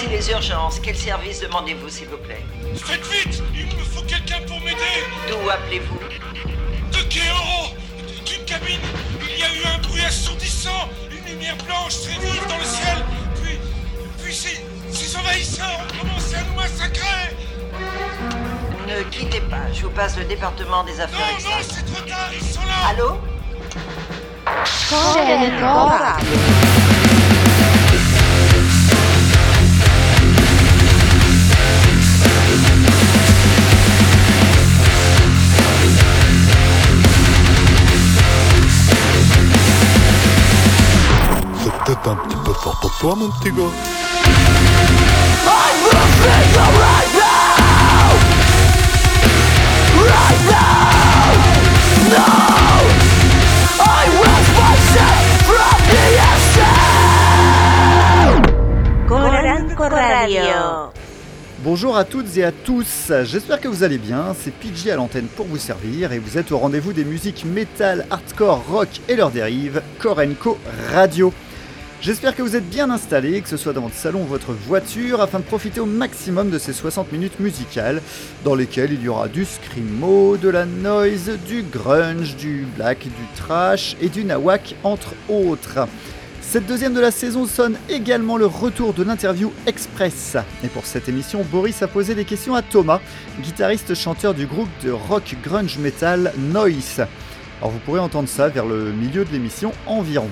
Ici les urgences. Quel service demandez-vous, s'il vous plaît Faites vite Il me faut quelqu'un pour m'aider. D'où appelez-vous De Kéoro D'une cabine. Il y a eu un bruit assourdissant Une lumière blanche très vive dans le ciel. Puis... Puis ces, ces envahisseurs ont commencé à nous massacrer. Ne quittez pas. Je vous passe le département des affaires. Non, non, c'est trop tard Ils sont là. Allô peut-être un petit peu fort pour toi, mon petit gars. Coranco Radio. Bonjour à toutes et à tous, j'espère que vous allez bien, c'est PJ à l'antenne pour vous servir et vous êtes au rendez-vous des musiques metal, hardcore, rock et leurs dérives, Korenko Radio. J'espère que vous êtes bien installés, que ce soit dans votre salon ou votre voiture, afin de profiter au maximum de ces 60 minutes musicales, dans lesquelles il y aura du screamo, de la noise, du grunge, du black, du trash et du nawak, entre autres. Cette deuxième de la saison sonne également le retour de l'interview express. Et pour cette émission, Boris a posé des questions à Thomas, guitariste chanteur du groupe de rock grunge metal Noise. Alors vous pourrez entendre ça vers le milieu de l'émission environ.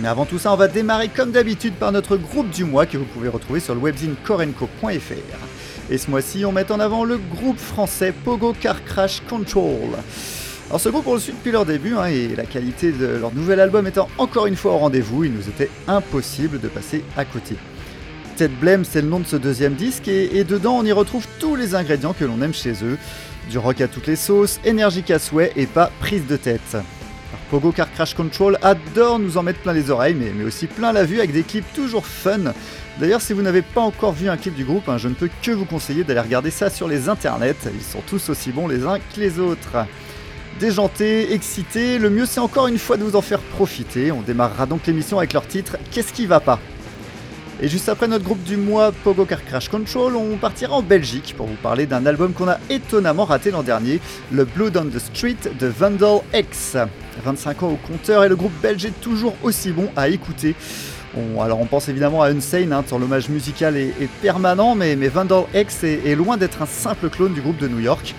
Mais avant tout ça, on va démarrer comme d'habitude par notre groupe du mois que vous pouvez retrouver sur le webzine korenko.fr. Et ce mois-ci, on met en avant le groupe français Pogo Car Crash Control. Alors ce groupe on le suit depuis leur début hein, et la qualité de leur nouvel album étant encore une fois au rendez-vous, il nous était impossible de passer à côté. Ted Blame c'est le nom de ce deuxième disque et, et dedans on y retrouve tous les ingrédients que l'on aime chez eux. Du rock à toutes les sauces, énergique à souhait et pas prise de tête. Pogo Car Crash Control adore nous en mettre plein les oreilles mais, mais aussi plein la vue avec des clips toujours fun. D'ailleurs si vous n'avez pas encore vu un clip du groupe, hein, je ne peux que vous conseiller d'aller regarder ça sur les internets, ils sont tous aussi bons les uns que les autres déjanté, excité, le mieux c'est encore une fois de vous en faire profiter. On démarrera donc l'émission avec leur titre Qu'est-ce qui va pas? Et juste après notre groupe du mois Pogo Car Crash Control, on partira en Belgique pour vous parler d'un album qu'on a étonnamment raté l'an dernier, le Blood on the Street de Vandal X. 25 ans au compteur et le groupe belge est toujours aussi bon à écouter. On- alors on pense évidemment à Unsane, hein, tant l'hommage musical est, permanent, mais, Vandal X est loin d'être un simple clone du groupe de New York.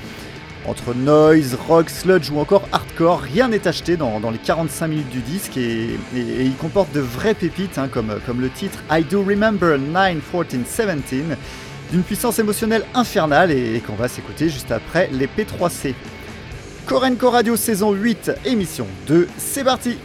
Entre noise, rock, sludge ou encore hardcore, rien n'est acheté dans, les 45 minutes du disque et, il comporte de vraies pépites hein, comme, le titre I Do Remember 9, 14, 17 d'une puissance émotionnelle infernale et, et qu'on va s'écouter juste après les P3C. Korenko Radio saison 8, émission 2, c'est parti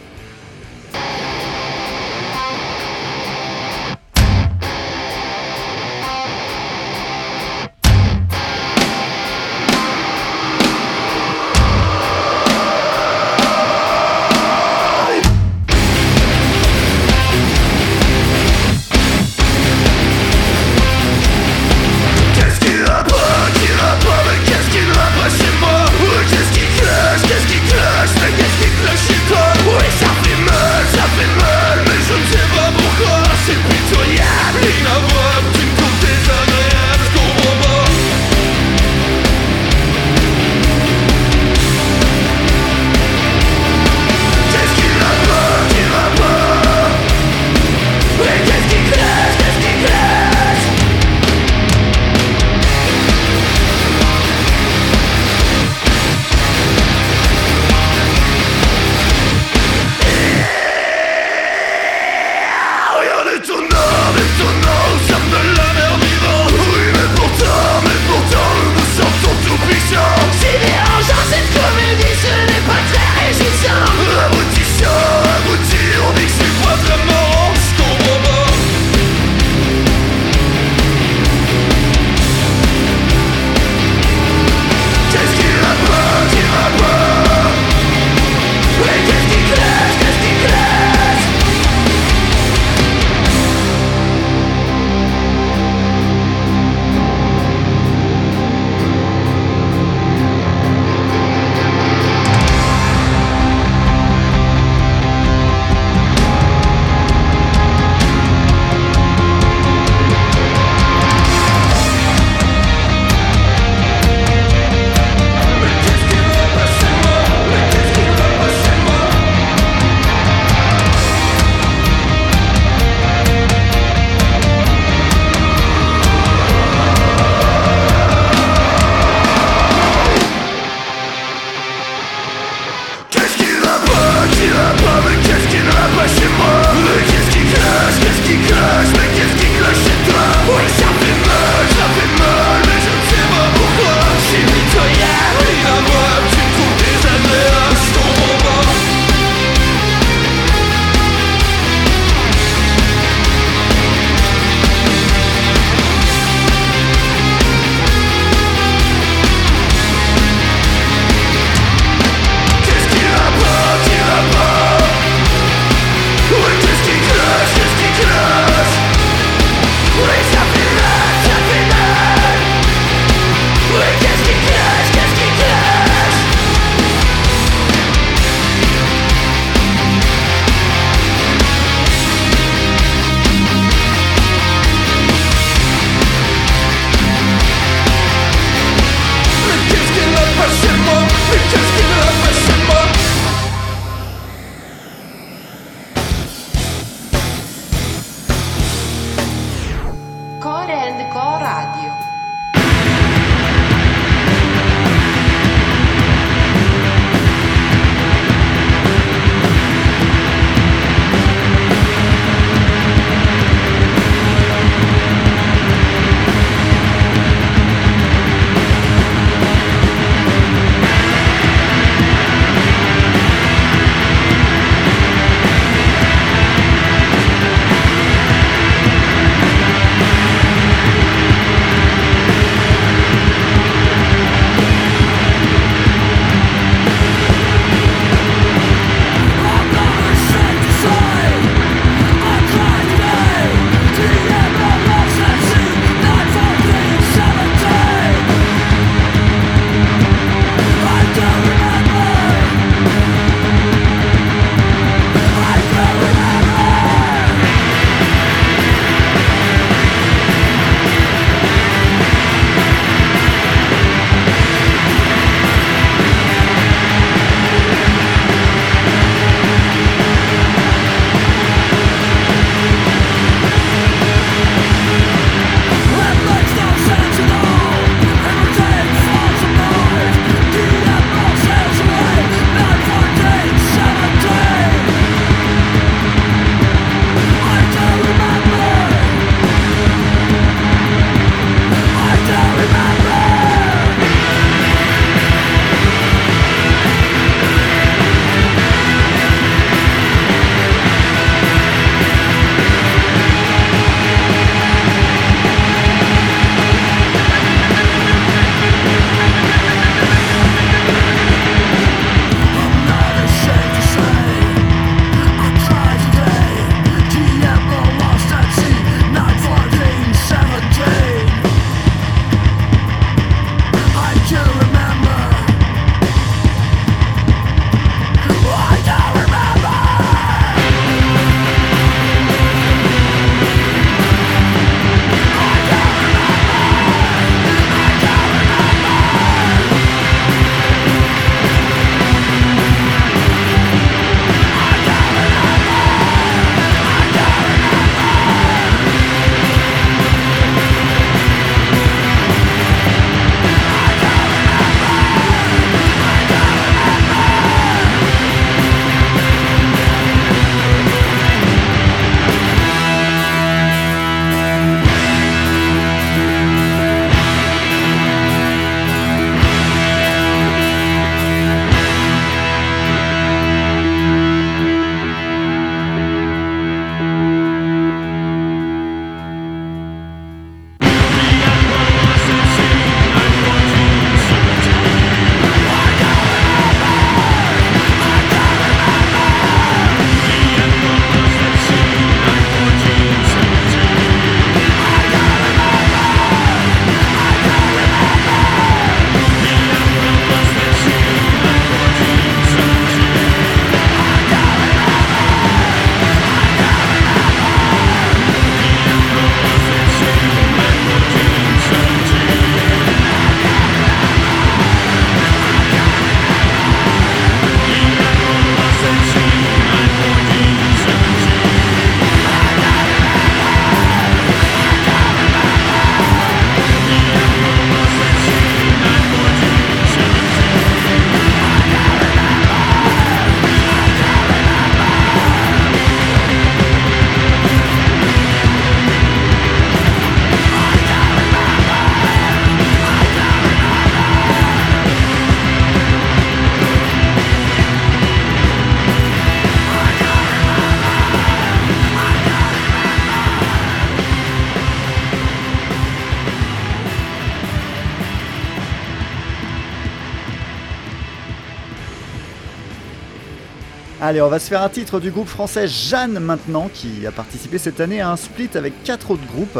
Allez, on va se faire un titre du groupe français Jeanne maintenant, qui a participé cette année à un split avec quatre autres groupes.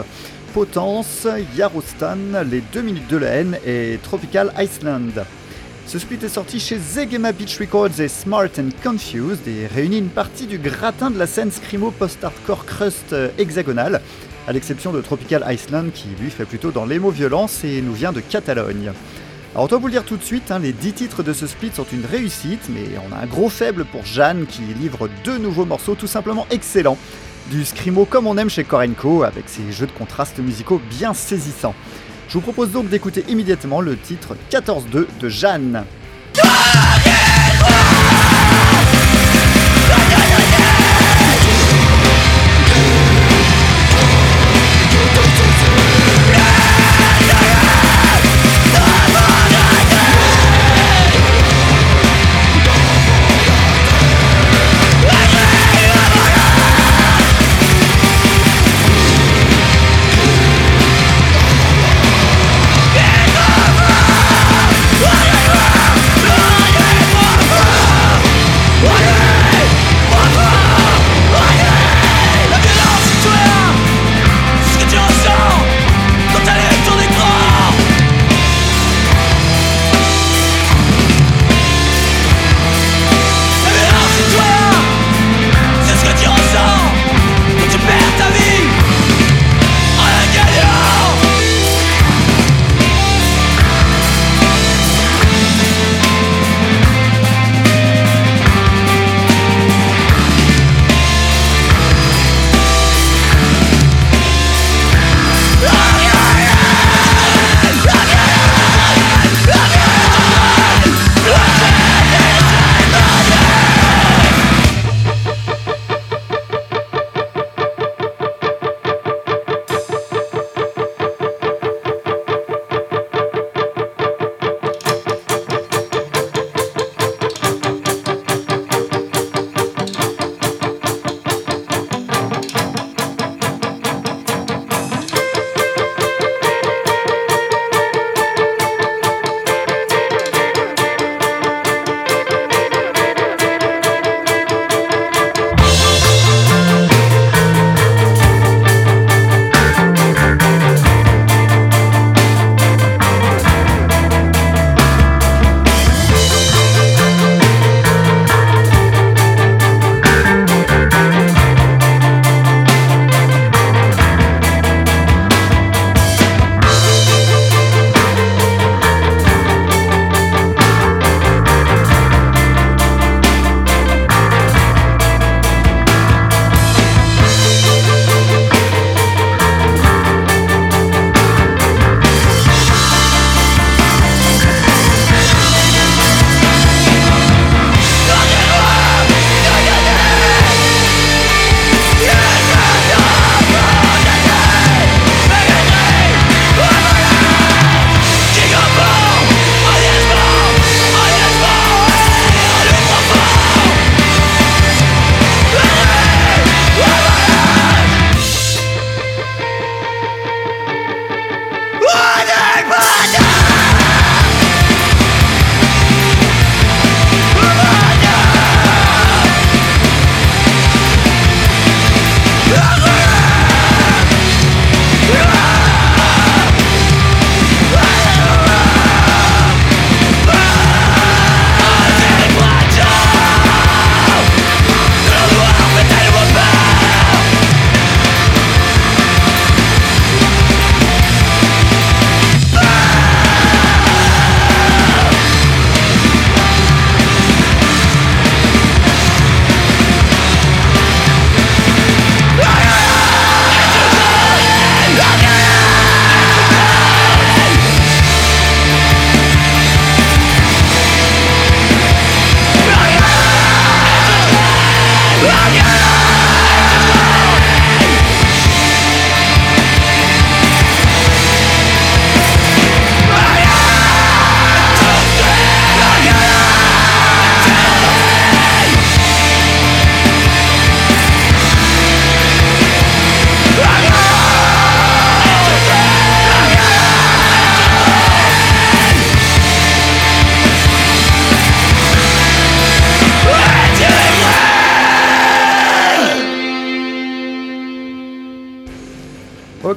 Potence, Yarostan, Les 2 minutes de la haine et Tropical Iceland. Ce split est sorti chez Zegema Beach Records et Smart and Confused et réunit une partie du gratin de la scène scrimo post-hardcore crust euh, hexagonale, à l'exception de Tropical Iceland qui lui fait plutôt dans l'émo-violence et nous vient de Catalogne. Alors doit vous le dire tout de suite, hein, les 10 titres de ce split sont une réussite, mais on a un gros faible pour Jeanne qui livre deux nouveaux morceaux tout simplement excellents. Du scrimo comme on aime chez Korenko, avec ses jeux de contrastes musicaux bien saisissants. Je vous propose donc d'écouter immédiatement le titre 14-2 de Jeanne.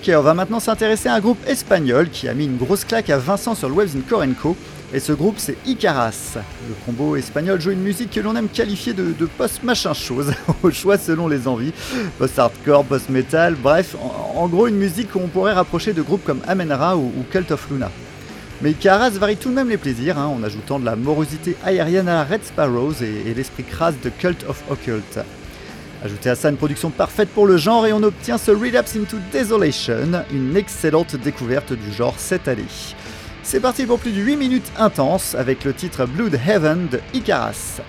Ok, on va maintenant s'intéresser à un groupe espagnol qui a mis une grosse claque à Vincent sur le Waves in. Et ce groupe, c'est Icaras. Le combo espagnol joue une musique que l'on aime qualifier de, post-machin chose, au choix selon les envies. Post-hardcore, post-metal, bref, en, gros une musique qu'on pourrait rapprocher de groupes comme Amenra ou, Cult of Luna. Mais Icaras varie tout de même les plaisirs, hein, en ajoutant de la morosité aérienne à la Red Sparrows et l'esprit crasse de Cult of Occult. Ajoutez à ça une production parfaite pour le genre et on obtient ce Relapse into Desolation, une excellente découverte du genre cette année. C'est parti pour plus de 8 minutes intenses avec le titre Blood Heaven de Icaras.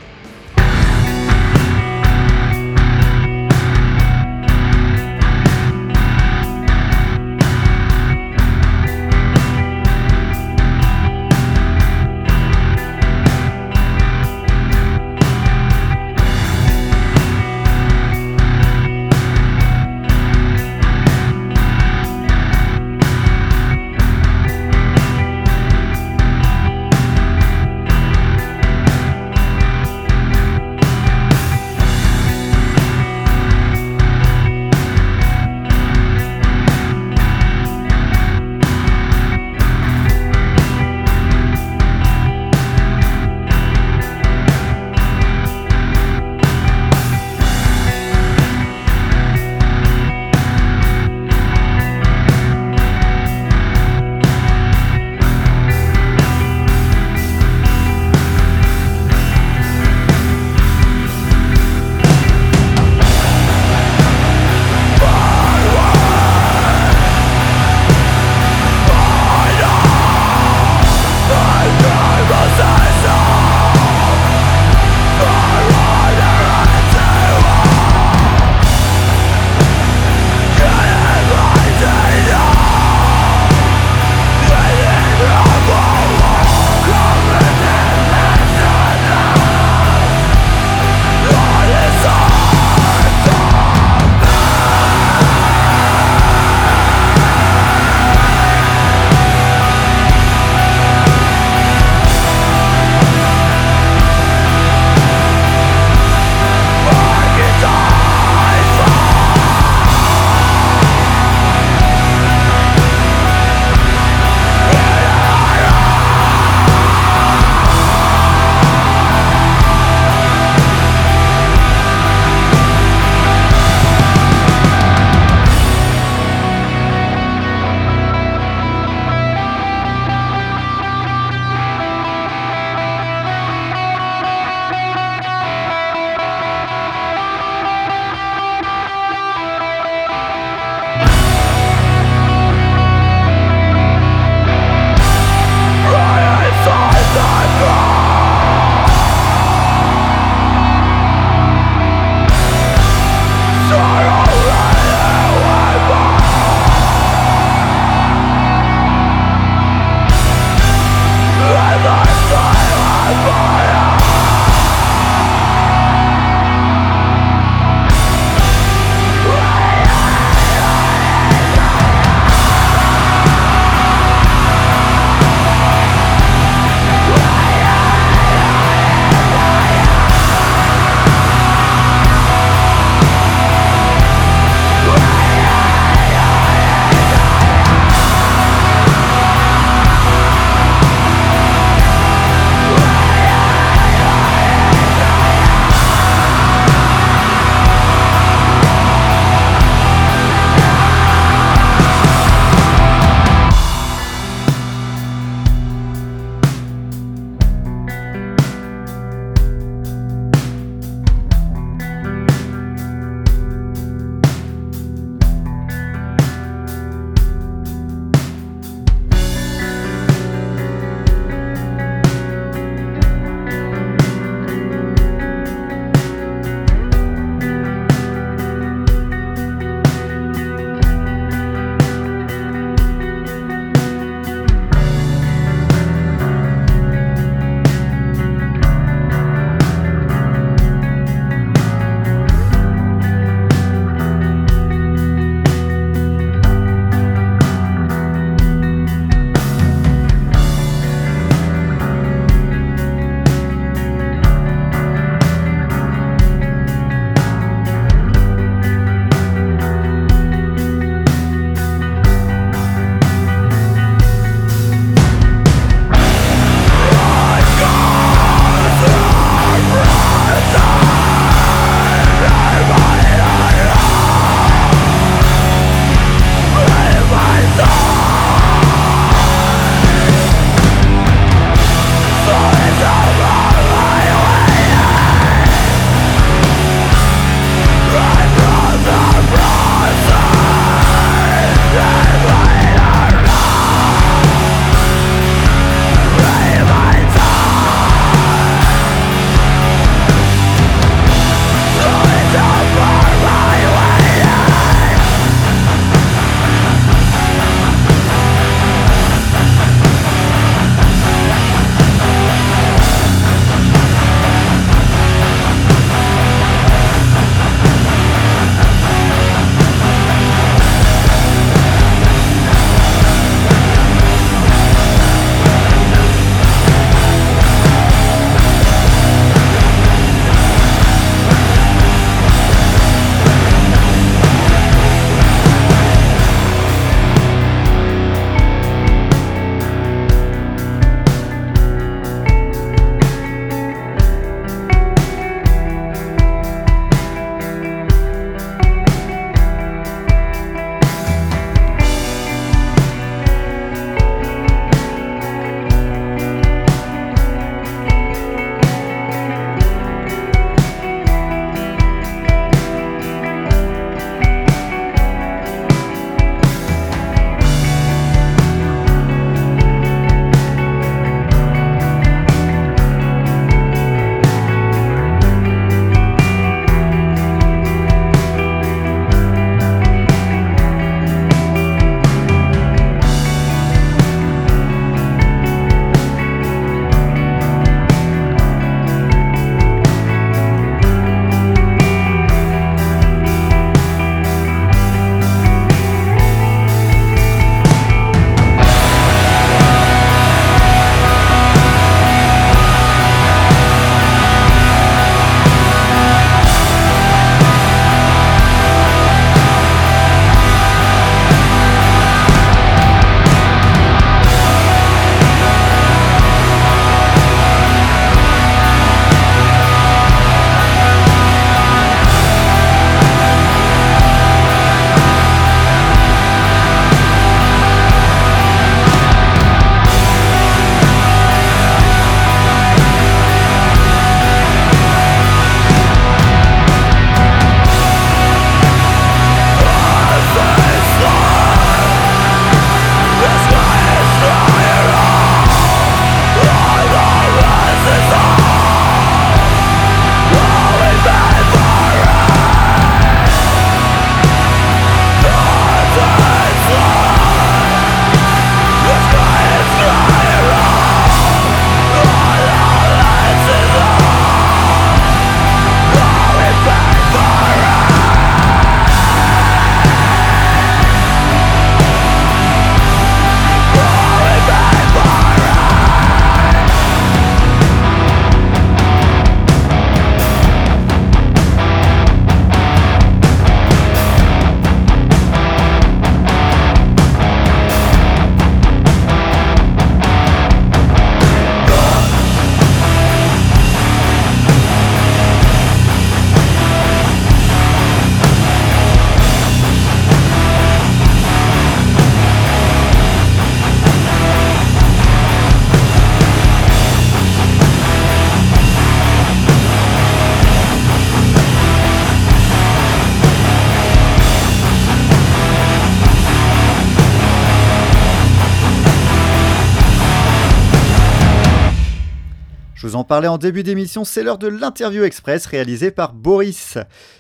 Vous en début d'émission, c'est l'heure de l'interview express réalisée par Boris.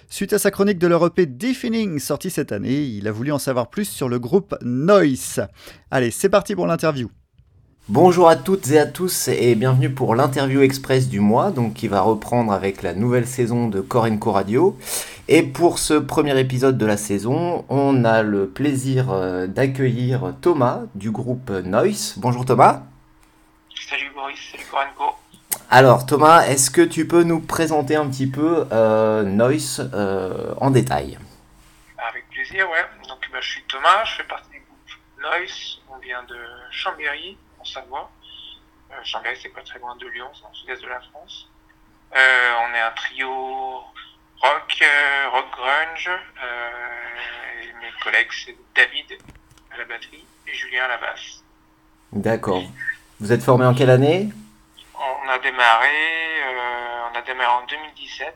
Suite à sa chronique de leur EP Deafening sortie cette année, il a voulu en savoir plus sur le groupe Noise. Allez, c'est parti pour l'interview. Bonjour à toutes et à tous et bienvenue pour l'interview express du mois, donc qui va reprendre avec la nouvelle saison de Corenco Radio. Et pour ce premier épisode de la saison, on a le plaisir euh, d'accueillir Thomas du groupe Noise. Bonjour Thomas. Salut Boris, salut Corenco. Alors Thomas, est-ce que tu peux nous présenter un petit peu euh, Noise euh, en détail? Avec plaisir, ouais. Donc bah, je suis Thomas, je fais partie du groupe Noise. On vient de Chambéry, en Savoie. Euh, Chambéry, c'est pas très loin de Lyon, c'est dans le sud-est de la France. Euh, on est un trio rock, rock grunge. Et mes collègues, c'est David à la batterie et Julien à la basse. D'accord. Vous êtes formé en quelle année? On a démarré, euh, on a démarré en 2017.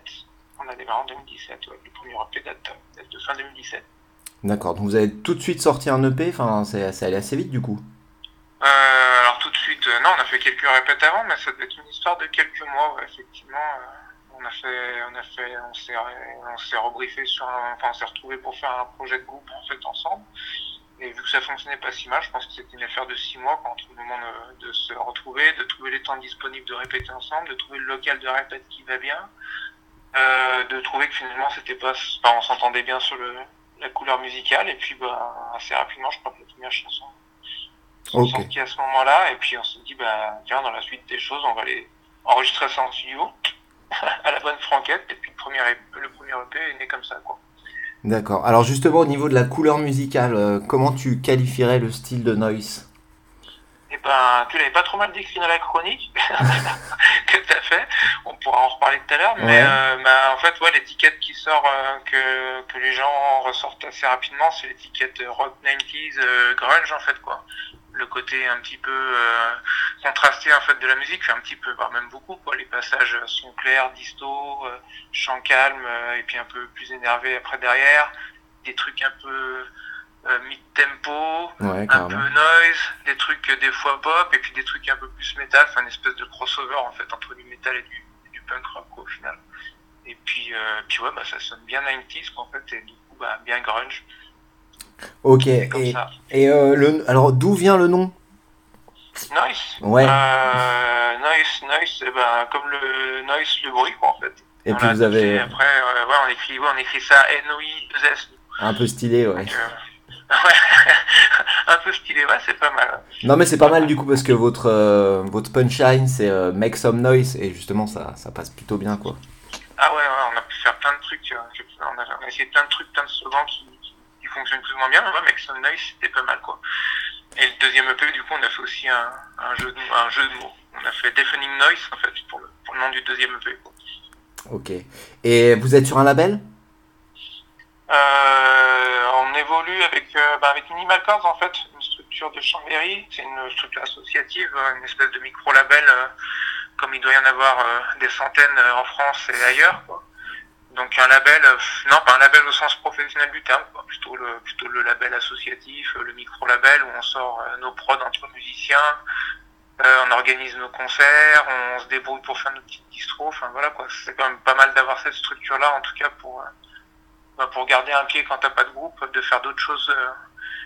On a démarré en 2017, ouais. Le premier EP date, date de fin 2017. D'accord, donc vous avez tout de suite sorti un EP, enfin c'est ça allait assez vite du coup. Euh, alors tout de suite, euh, non, on a fait quelques répètes avant, mais ça devait être une histoire de quelques mois, ouais, effectivement. euh, on a fait, on a fait, on s'est, on s'est rebriefé sur, un, enfin, on s'est retrouvé pour faire un projet de groupe en fait ensemble. Et vu que ça fonctionnait pas si mal, je pense que c'était une affaire de six mois quand on trouve le moment de, se retrouver, de trouver les temps disponibles de répéter ensemble, de trouver le local de répète qui va bien, euh, de trouver que finalement c'était pas, enfin, on s'entendait bien sur le, la couleur musicale, et puis bah assez rapidement, je crois que la première chanson sont Ok. sorties à ce moment-là, et puis on s'est dit bah tiens dans la suite des choses, on va aller enregistrer ça en studio à la bonne franquette, et puis le premier EP, le premier EP est né comme ça quoi. D'accord. Alors justement au niveau de la couleur musicale, euh, comment tu qualifierais le style de Noise? Et ben, tu l'avais pas trop mal décrit dans la chronique que t'as fait. On pourra en reparler tout à l'heure. Mais euh, bah, en fait, ouais, l'étiquette qui sort, euh, que, que les gens ressortent assez rapidement, c'est l'étiquette rock 90s, euh, grunge en fait quoi. Le côté un petit peu euh, contrasté en fait de la musique, fait un petit peu, voire même beaucoup quoi. Les passages sont clairs, disto, euh, chant calme, euh, et puis un peu plus énervé après derrière. Des trucs un peu euh, mid-tempo, Ouais, un peu noise, des trucs des fois pop, et puis des trucs un peu plus métal, enfin une espèce de crossover en fait entre du métal et du, punk rock quoi, au final. Et puis, puis ouais, bah, ça sonne bien 90s quoi, en fait, et du coup bah, bien grunge, Ok. comme Et, ça. et euh, le, alors d'où vient le nom? Noise Ouais. euh, Noise, noise, eh ben, comme le noise, le bruit quoi en fait. Et On puis vous avez Après, euh, ouais, on écrit, ouais, on écrit ça N-O-I-2-S. un peu stylé, ouais. Donc, euh, ouais, un peu stylé, ouais, c'est pas mal. Non mais c'est pas mal du coup parce que votre euh, votre punchline c'est euh, make some noise et justement ça ça passe plutôt bien quoi. Ah ouais, ouais, on a pu faire plein de trucs. euh, On a, on a essayé plein de trucs, plein de slogans qui, fonctionnent plus ou moins bien. Mais ouais, Make Some Noise, c'était pas mal, quoi. Et le deuxième EP, du coup, on a fait aussi un, un, jeu, de, un jeu de mots. On a fait Deafening Noise, en fait, pour le, pour le nom du deuxième EP. Ok. Et vous êtes sur un label? Euh, on évolue avec, euh, bah, avec Minimal Chords, en fait, une structure de Chambéry. C'est une structure associative, euh, une espèce de micro-label, euh, comme il doit y en avoir euh, des centaines en France et ailleurs. Quoi. Donc un label, euh, non pas un label au sens professionnel du terme. Plutôt, le, plutôt le label associatif, euh, le micro-label où on sort euh, nos prods entre musiciens, on organise nos concerts, on se débrouille pour faire nos petites distros, enfin voilà quoi. C'est quand même pas mal d'avoir cette structure-là, en tout cas pour, bah, pour garder un pied quand t'as pas de groupe, de faire d'autres choses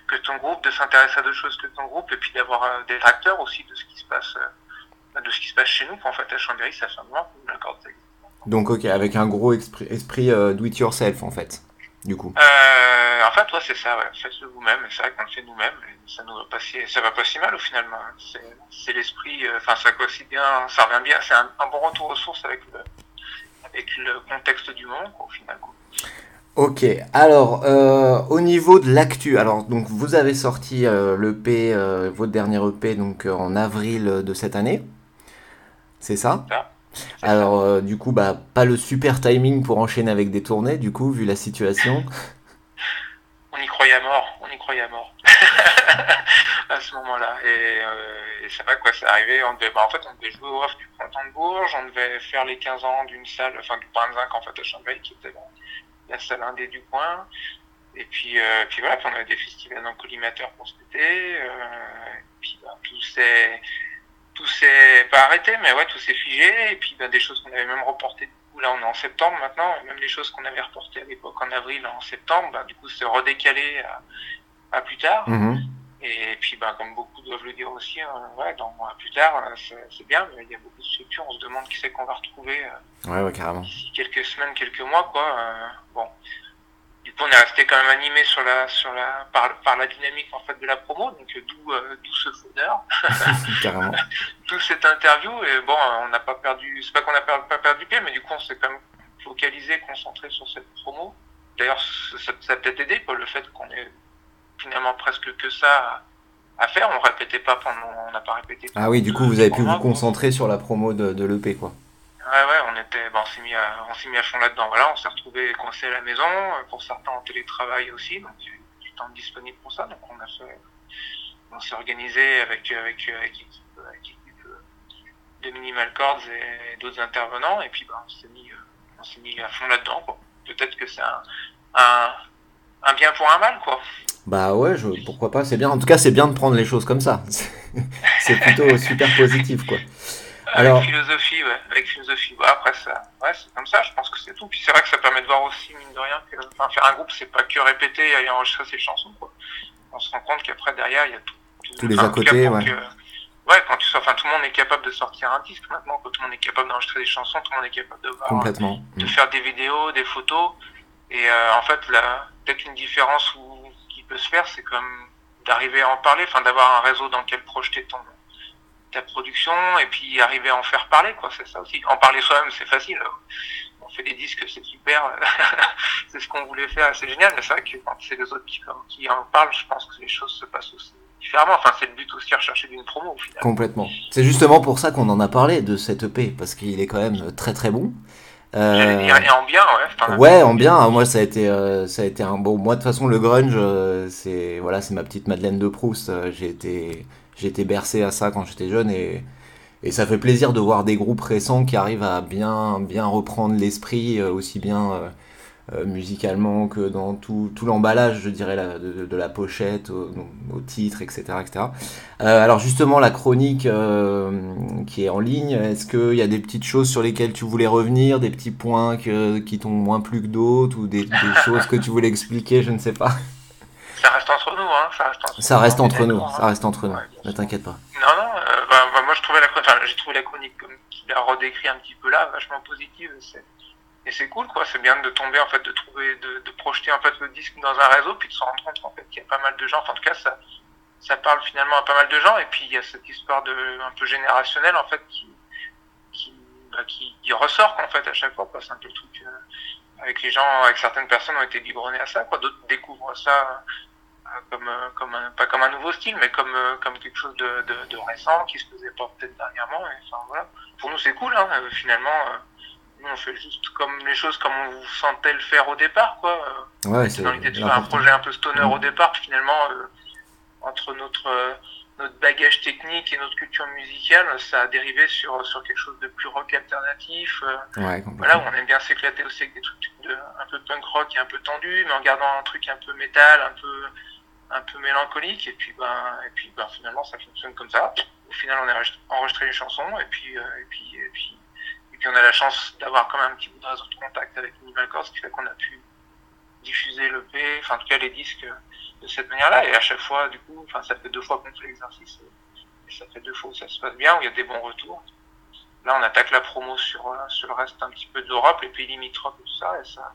que ton groupe, de s'intéresser à d'autres choses que ton groupe, et puis d'avoir des acteurs aussi de ce qui se passe, de ce qui se passe chez nous. En fait, à Chambéry, ça fait un moment qu'on l'accorde. Donc ok avec un gros esprit, esprit euh, do it yourself en fait du coup. Euh, en fait, ouais, c'est ça, ouais. Faites-le vous-même, c'est vrai qu'on le fait nous-mêmes, ça nous va pas si, ça va pas si mal au finalement. hein. C'est, l'esprit, euh, enfin, ça coïncide bien, ça revient bien, c'est un, un bon retour aux sources avec le, avec le contexte du moment, quoi, au final. quoi. Ok, alors euh, au niveau de l'actu, alors donc vous avez sorti euh, l'EP, euh, votre dernier EP donc euh, en avril de cette année, c'est ça? Ça. Alors euh, du coup bah pas le super timing pour enchaîner avec des tournées du coup vu la situation. On y croyait à mort, on y croyait à mort. à ce moment-là. Et, euh, et c'est vrai quoi, c'est arrivé. On devait, bah, en fait, on devait jouer au off du printemps de Bourges, on devait faire les 15 ans d'une salle, enfin du point de zinc en fait à Chambéry, qui était la, la salle indé du coin. Et puis, euh, puis voilà, puis on avait des festivals en collimateur pour cet été. Euh, et puis bah, tout s'est arrêté, mais ouais, tout s'est figé. Et puis ben, des choses qu'on avait même reportées. Du coup, là, on est en septembre maintenant. Et même les choses qu'on avait reportées à l'époque en avril, en septembre, bah, du coup, c'est redécalé à, à, plus tard. Mhm. Et puis, ben, comme beaucoup doivent le dire aussi, euh, ouais, dans, à plus tard, euh, c'est bien, mais il y a beaucoup de structures. On se demande qui c'est qu'on va retrouver euh, ouais, ouais, carrément. d'ici quelques semaines, quelques mois, quoi. Euh, bon, du coup, on est resté quand même animé sur la, sur la, par, par la dynamique en fait de la promo, donc euh, d'où, euh, d'où ce carrément. d'où cette interview. Et bon, on n'a pas perdu, c'est pas qu'on n'a pas, pas perdu pied, mais du coup, on s'est quand même focalisé, concentré sur cette promo. D'ailleurs, ça, ça a peut-être aidé, quoi, le fait qu'on ait finalement presque que ça à, à faire. On répétait pas pendant, on n'a pas répété. Ah oui, du coup, vous avez pu vous concentrer sur la promo de, de l'EP, quoi. Ouais, ouais, on ben, on s'est mis à, mis à fond là-dedans. Voilà, on s'est retrouvé coincé à la maison, euh, pour certains en télétravail aussi, donc eu du temps disponible pour ça. Donc on s'est organisé avec avec avec l'équipe, euh, de Minimal Chords et d'autres intervenants, et puis ben, on s'est mis, euh, mis à fond là-dedans. Peut-être que c'est un, un un bien pour un mal, quoi. Bah ouais, je, pourquoi pas, c'est bien. En tout cas, c'est bien de prendre les choses comme ça. c'est plutôt super positif, quoi. Alors... Avec philosophie, ouais, avec philosophie. Bah, après, ça, ouais, c'est comme ça, je pense que c'est tout. Puis c'est vrai que ça permet de voir aussi, mine de rien, que enfin, faire un groupe, c'est pas que répéter et enregistrer ses chansons, quoi. On se rend compte qu'après, derrière, il y a tout. tout Tous les à côté, ouais. Que, ouais, quand tu sors, enfin, tout le monde est capable de sortir un disque maintenant, quand tout le monde est capable d'enregistrer des chansons, tout le monde est capable de voir, Complètement. de Mm. faire des vidéos, des photos. Et euh, en fait, là, peut-être une différence où, qui peut se faire, c'est comme d'arriver à en parler, enfin d'avoir un réseau dans lequel projeter ton ta production et puis arriver à en faire parler, quoi. C'est ça aussi. En parler soi-même, c'est facile. On fait des disques, c'est super. c'est ce qu'on voulait faire, c'est génial. Mais c'est vrai que quand c'est les autres qui, qui en parlent, je pense que les choses se passent aussi différemment. Enfin, c'est le but aussi à rechercher d'une promo au final. Complètement. C'est justement pour ça qu'on en a parlé de cette EP parce qu'il est quand même très très bon. Euh... Dire, et en bien, ouais. En bien. Moi, ça a été, euh, ça a été un bon. Moi, de toute façon, le grunge, euh, c'est voilà, c'est ma petite Madeleine de Proust. Euh, j'ai été, été bercé à ça quand j'étais jeune et et ça fait plaisir de voir des groupes récents qui arrivent à bien bien reprendre l'esprit euh, aussi bien euh, musicalement que dans tout, tout l'emballage, je dirais, la, de, de, la pochette, au, au titre, etc. etc. Euh, alors justement, la chronique euh, qui est en ligne, est-ce qu'il y a des petites choses sur lesquelles tu voulais revenir, des petits points que, qui t'ont moins plu que d'autres, ou des, des choses que tu voulais expliquer, je ne sais pas? Ça reste entre nous, hein. Ça reste entre, ça reste entre nous, ça reste entre nous, ouais, ne t'inquiète pas. Non, non, euh, bah, bah, moi je trouvais la, enfin, j'ai trouvé la chronique comme qu'il a redécrit un petit peu là, vachement positive. C'est et c'est cool quoi c'est bien de tomber en fait de trouver de, de, projeter en fait le disque dans un réseau puis de se rendre compte en fait qu'il y a pas mal de gens enfin, en tout cas ça ça parle finalement à pas mal de gens et puis il y a cette histoire de un peu générationnelle en fait qui qui bah, qui, qui ressort en fait à chaque fois quoi c'est un peu le truc euh, avec les gens avec certaines personnes ont été biberonnés à ça quoi d'autres découvrent ça euh, comme comme un, pas comme un nouveau style mais comme euh, comme quelque chose de, de, de récent qui se faisait pas peut-être dernièrement et enfin voilà pour nous c'est cool hein finalement on fait juste comme les choses comme on vous sentait le faire au départ, quoi. Ouais, c'est l'idée de faire un projet un peu stoner mmh. au départ, puis finalement, euh, entre notre, euh, notre bagage technique et notre culture musicale, ça a dérivé sur, sur quelque chose de plus rock alternatif. Euh, ouais, voilà, où on aime bien s'éclater aussi avec des trucs de, un peu punk rock et un peu tendu, mais en gardant un truc un peu métal, un peu, un peu mélancolique, et puis, ben, et puis ben, finalement, ça fonctionne comme ça. Au final, on a enregistré les chansons, et puis, et puis, et puis et puis on a la chance d'avoir quand même un petit bout de réseau de contact avec Minimal Core, ce qui fait qu'on a pu diffuser l'EP, enfin en tout cas les disques de cette manière-là. Et à chaque fois, du coup, enfin ça fait deux fois qu'on fait l'exercice et, ça fait deux fois où ça se passe bien, où il y a des bons retours. Là, on attaque la promo sur sur le reste un petit peu d'Europe, les pays limitrophes et tout ça, et ça,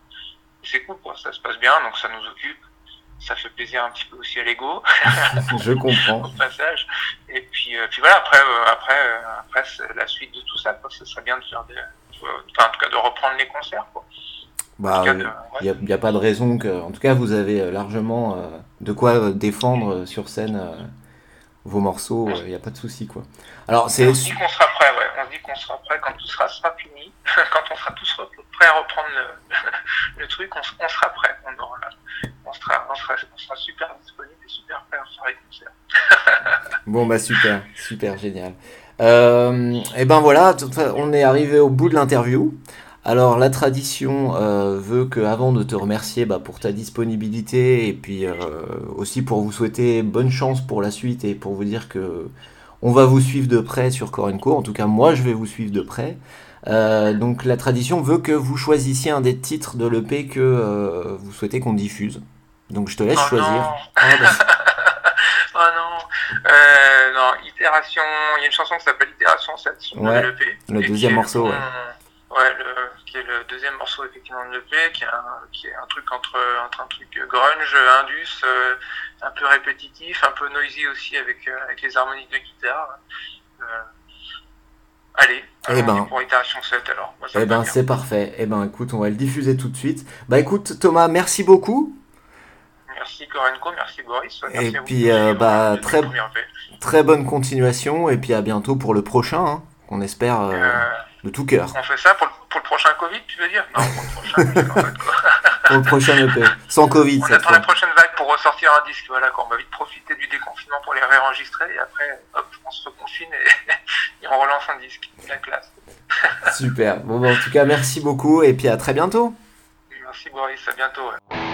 c'est cool quoi. Ça se passe bien, donc ça nous occupe. Ça fait plaisir un petit peu aussi à l'ego. Je comprends. Au passage. Et puis, euh, puis voilà, après, euh, après, euh, après la suite de tout ça, quoi. Ce serait bien de faire des, enfin, en tout cas, de reprendre les concerts, quoi. Bah, il n'y ouais. a, a, pas de raison que, en tout cas, vous avez largement euh, de quoi défendre sur scène euh, vos morceaux. Il n'y a pas de souci, quoi. Alors, c'est. On se dit qu'on sera prêt, ouais. On se dit qu'on sera prêt quand tout sera, sera fini, quand on sera tous prêts à reprendre le, le truc, on, on, sera prêt. On aura là on sera, on, sera, on sera, super disponible et super prêt à faire les concerts. bon, bah super, super, génial. Euh, et ben voilà, on est arrivé au bout de l'interview. Alors la tradition euh, veut que avant de te remercier bah, pour ta disponibilité et puis euh, aussi pour vous souhaiter bonne chance pour la suite et pour vous dire que on va vous suivre de près sur Corenco. En tout cas, moi, je vais vous suivre de près. Euh, donc la tradition veut que vous choisissiez un des titres de l'EP que vous souhaitez qu'on diffuse. Donc je te laisse Oh choisir. non. Ah, bah, oh non. Non, Itération. Il y a une chanson qui s'appelle Itération 7 sur Ouais, le deuxième morceau. Ouais, le, qui est le deuxième morceau effectivement de l'EP, qui est un, qui est un truc entre, entre un truc grunge, indus, euh, un peu répétitif, un peu noisy aussi avec, euh, avec les harmoniques de guitare. Euh, allez, Eh ben. pour Itération 7 alors. Moi, eh ben c'est parfait. Eh ben écoute, on va le diffuser tout de suite. Bah écoute Thomas, merci beaucoup. Merci Korenko, merci Boris. Merci Et à vous puis, euh, bah, très-. Très bonne continuation et puis à bientôt pour le prochain, hein, qu'on espère de tout cœur. on fait ça pour le, pour le prochain Covid, tu veux dire? Non, pour le prochain, qu'en fait, quoi. Pour le prochain EP. Sans Covid On cette attend la prochaine vague pour ressortir un disque, voilà, quoi. On va vite profiter du déconfinement pour les réenregistrer et après, hop, on se reconfine et, et on relance un disque. La classe. Super. Bon, bah, en tout cas, merci beaucoup et puis à très bientôt. Merci Boris, à bientôt. ouais.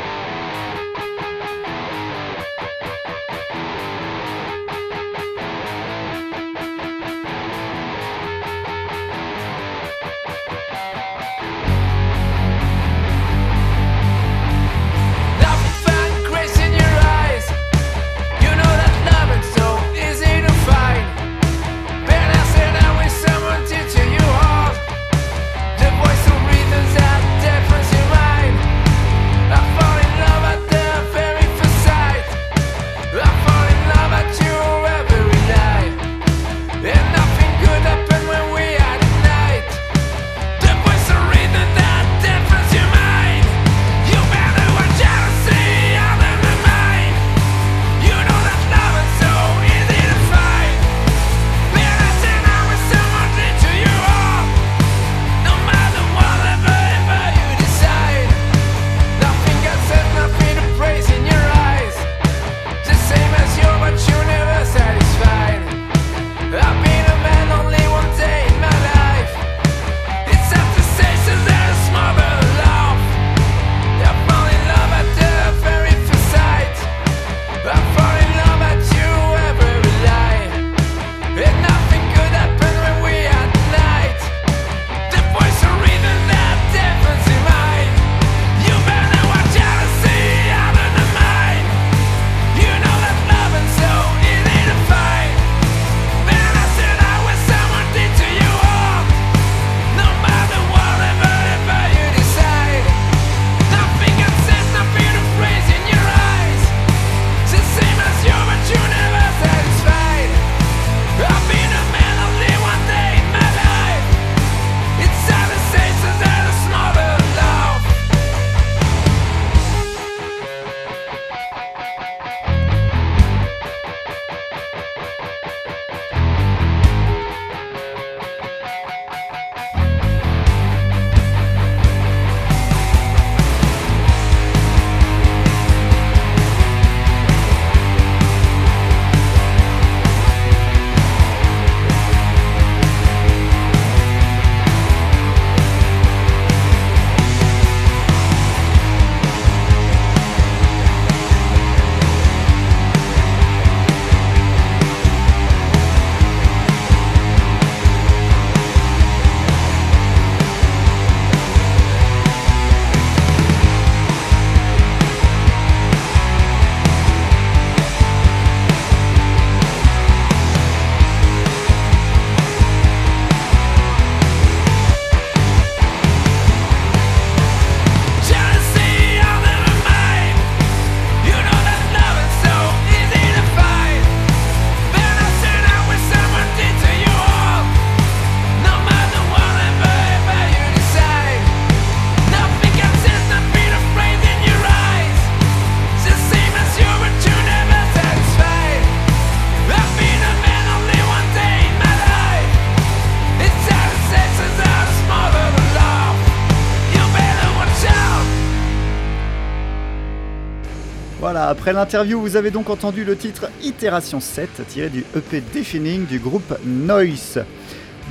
Après l'interview, vous avez donc entendu le titre Itération 7, tiré du EP Deafening du groupe Noise.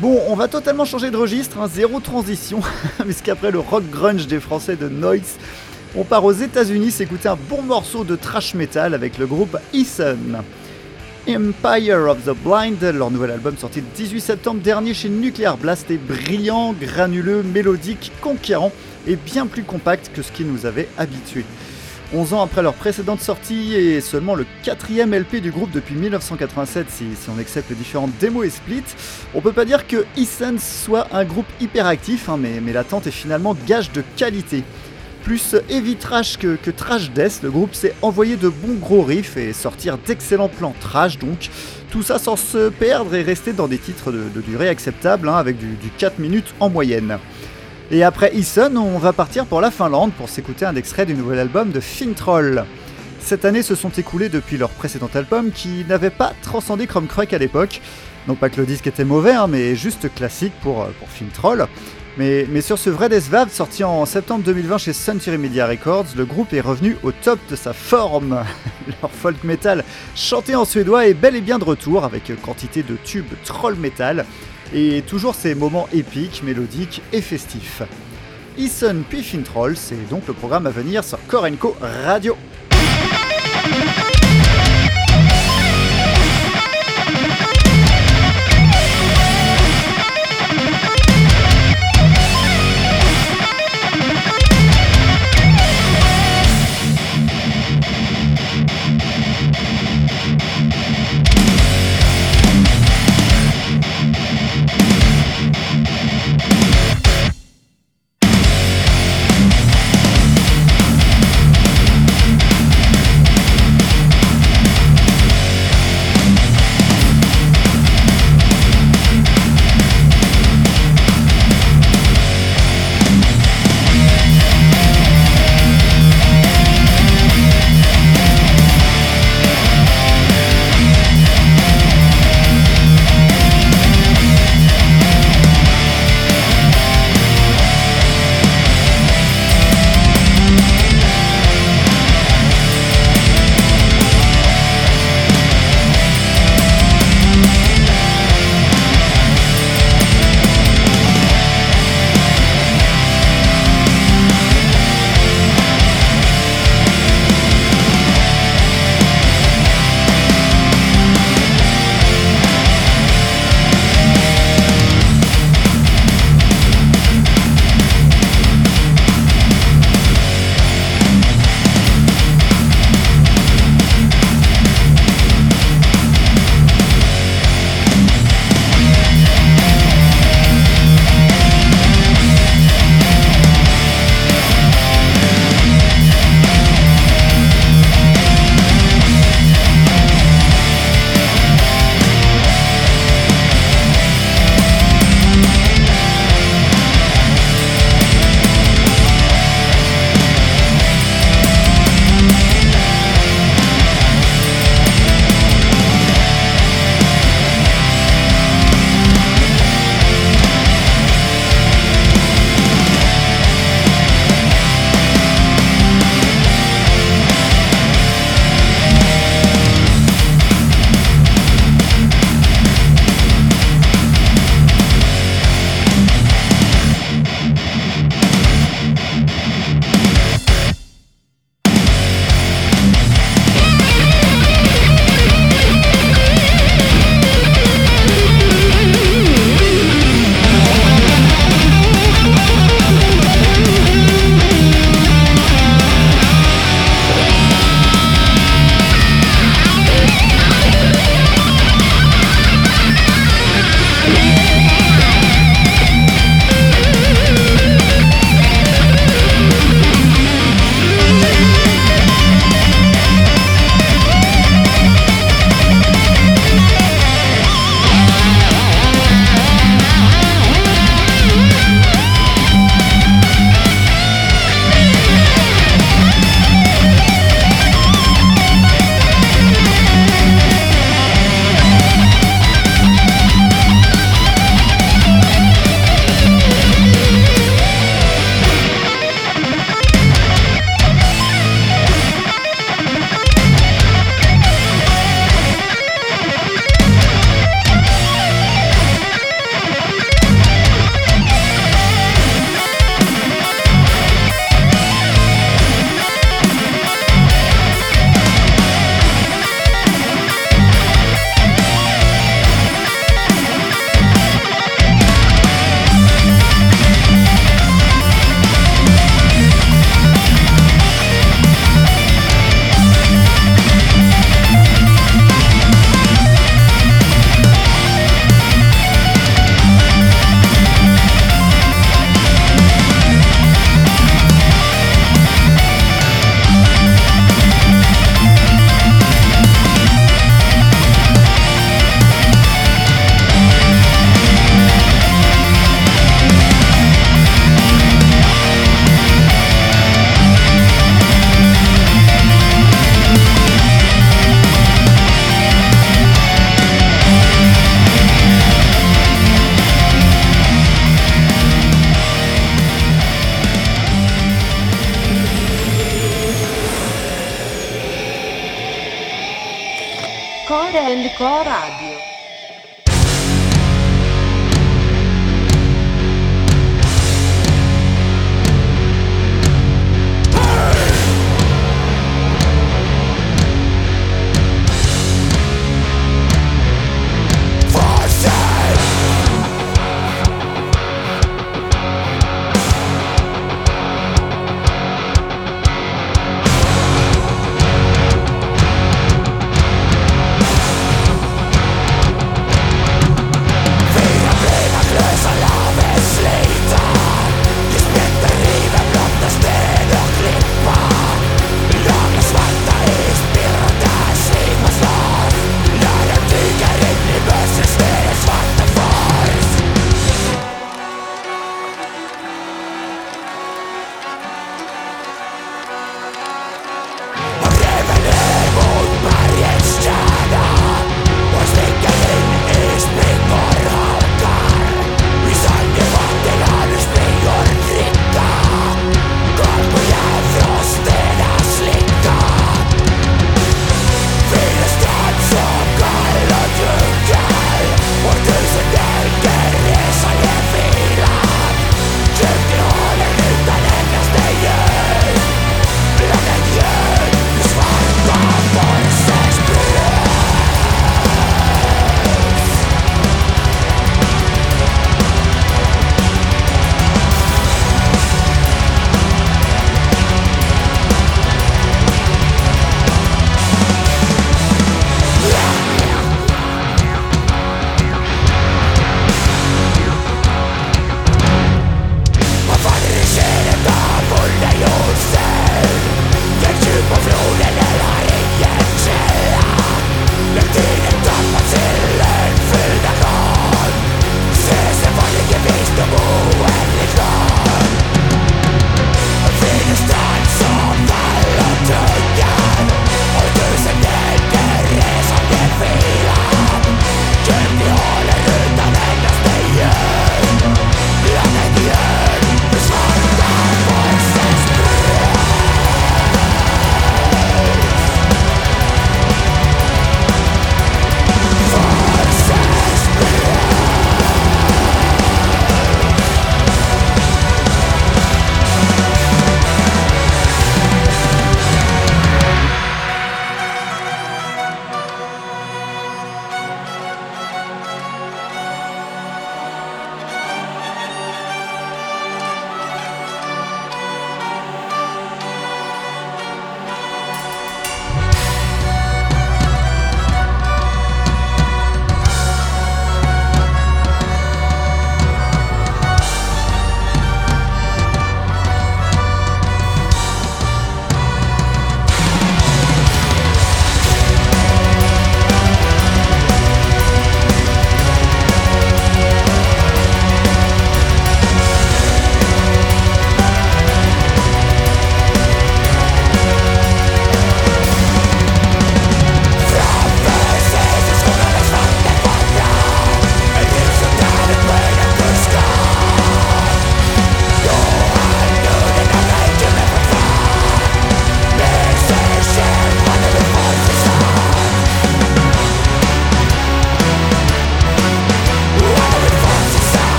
Bon, on va totalement changer de registre, hein, zéro transition, puisqu'après le rock grunge des Français de Noise, on part aux États-Unis s'écouter un bon morceau de trash metal avec le groupe Eason. Empire of the Blind. Leur nouvel album sorti le 18 septembre dernier chez Nuclear Blast est brillant, granuleux, mélodique, conquérant et bien plus compact que ce qui nous avait habitués. 11 ans après leur précédente sortie et seulement le quatrième LP du groupe depuis 1987 si, on accepte les différentes démos et splits, on peut pas dire que Essence soit un groupe hyperactif, hein, mais, l'attente est finalement gage de qualité. Plus heavy trash que, trash death, le groupe s'est envoyé de bons gros riffs et sortir d'excellents plans trash donc. Tout ça sans se perdre et rester dans des titres de, de durée acceptable, hein, avec du, du 4 minutes en moyenne. Et après Ison, on va partir pour la Finlande pour s'écouter un extrait du nouvel album de Fintroll. Cette année se sont écoulées depuis leur précédent album qui n'avait pas transcendé Chrome Crack à l'époque. Non pas que le disque était mauvais, hein, mais juste classique pour, pour Fintroll. Mais, sur ce vrai Death sorti en septembre 2020 chez Century Media Records, le groupe est revenu au top de sa forme. Leur folk metal chanté en suédois est bel et bien de retour avec quantité de tubes troll metal et toujours ces moments épiques, mélodiques et festifs. Ison puis Fintroll, c'est donc le programme à venir sur Korenko Radio.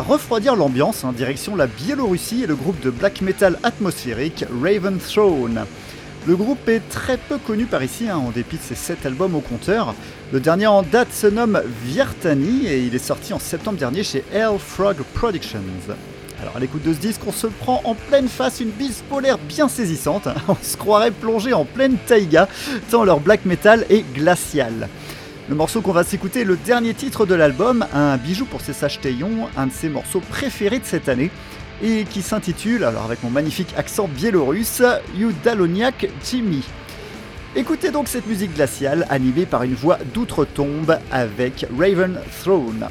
Refroidir l'ambiance en direction la Biélorussie et le groupe de black metal atmosphérique Raven Throne. Le groupe est très peu connu par ici, hein, en dépit de ses 7 albums au compteur. Le dernier en date se nomme Viertani et il est sorti en septembre dernier chez Hell Frog Productions. Alors à l'écoute de ce disque, on se prend en pleine face une bise polaire bien saisissante. On se croirait plongé en pleine taïga, tant leur black metal est glacial. Le morceau qu'on va s'écouter est le dernier titre de l'album, un bijou pour ses sages Taillon, un de ses morceaux préférés de cette année, et qui s'intitule, alors avec mon magnifique accent biélorusse, Udaloniak Jimmy. Écoutez donc cette musique glaciale animée par une voix d'outre-tombe avec Raven Throne.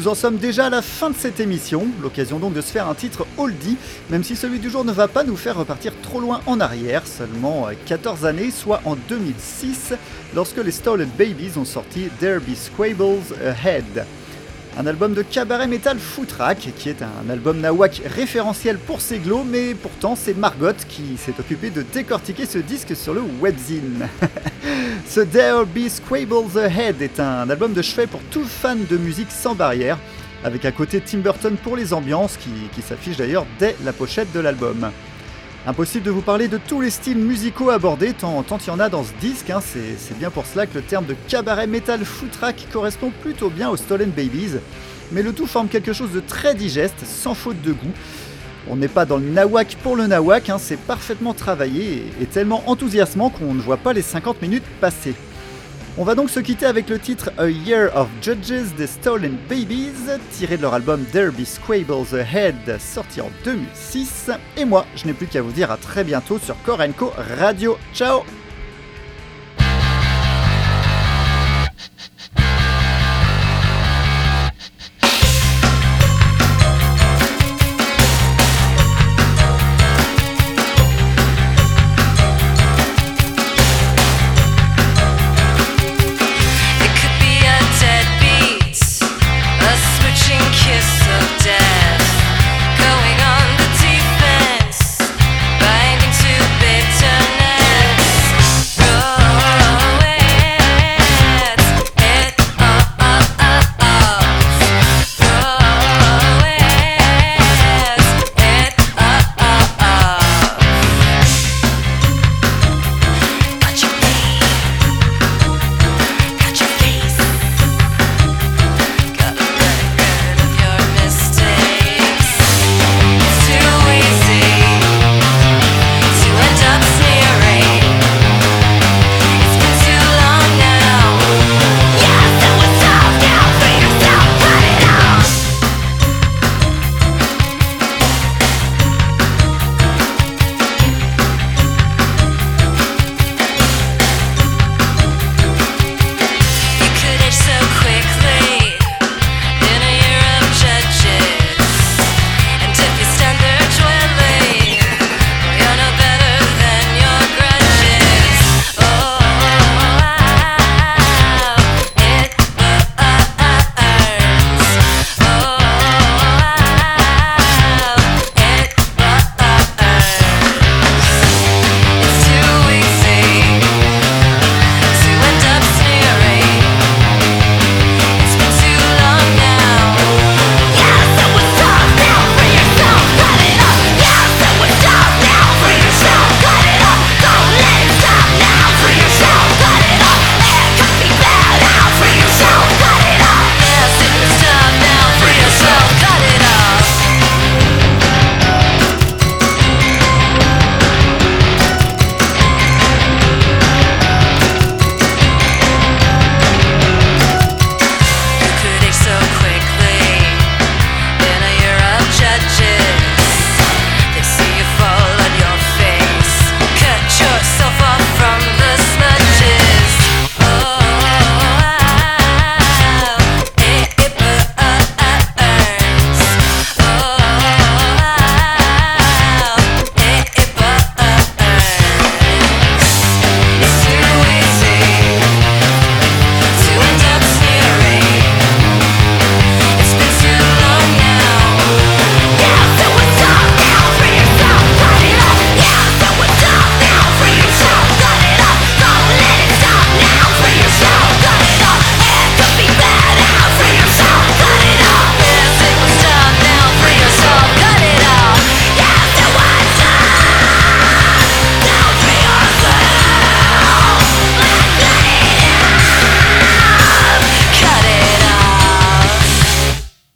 Nous en sommes déjà à la fin de cette émission, l'occasion donc de se faire un titre oldie, même si celui du jour ne va pas nous faire repartir trop loin en arrière, seulement 14 années, soit en 2006, lorsque les Stolen Babies ont sorti Derby Squables Ahead. Un album de cabaret metal footrack, qui est un album nawak référentiel pour Seglo, mais pourtant c'est Margot qui s'est occupée de décortiquer ce disque sur le webzine. ce There Be Squables Ahead est un album de chevet pour tout fan de musique sans barrière, avec un côté Tim Burton pour les ambiances, qui s'affiche d'ailleurs dès la pochette de l'album. Impossible de vous parler de tous les styles musicaux abordés, tant il y en a dans ce disque, hein. c'est bien pour cela que le terme de cabaret metal footrack correspond plutôt bien aux Stolen Babies, mais le tout forme quelque chose de très digeste, sans faute de goût. On n'est pas dans le nawak pour le nawak, hein, c'est parfaitement travaillé et tellement enthousiasmant qu'on ne voit pas les 50 minutes passer. On va donc se quitter avec le titre A Year of Judges des Stolen Babies, tiré de leur album Derby Squables Ahead, sorti en 2006. Et moi, je n'ai plus qu'à vous dire à très bientôt sur Korenko Radio. Ciao